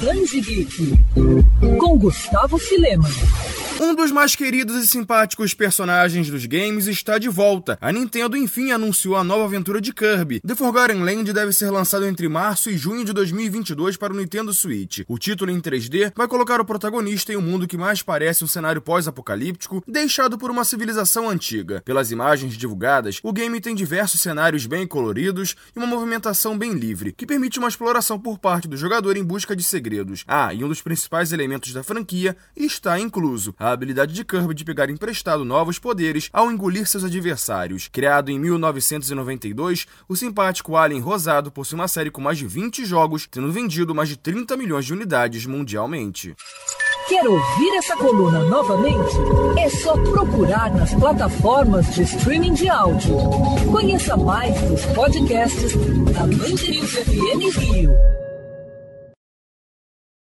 Danji Geek, com Gustavo Filema. Um dos mais queridos e simpáticos personagens dos games está de volta. A Nintendo enfim anunciou a nova aventura de Kirby. The Forgotten Land deve ser lançado entre março e junho de 2022 para o Nintendo Switch. O título em 3D vai colocar o protagonista em um mundo que mais parece um cenário pós-apocalíptico, deixado por uma civilização antiga. Pelas imagens divulgadas, o game tem diversos cenários bem coloridos e uma movimentação bem livre, que permite uma exploração por parte do jogador em busca de segredos. Ah, e um dos principais elementos da franquia está incluso a habilidade de Kirby de pegar emprestado novos poderes ao engolir seus adversários. Criado em 1992, o simpático Alien Rosado possui uma série com mais de 20 jogos, tendo vendido mais de 30 milhões de unidades mundialmente. Quer ouvir essa coluna novamente? É só procurar nas plataformas de streaming de áudio. Conheça mais dos podcasts da News FM Rio.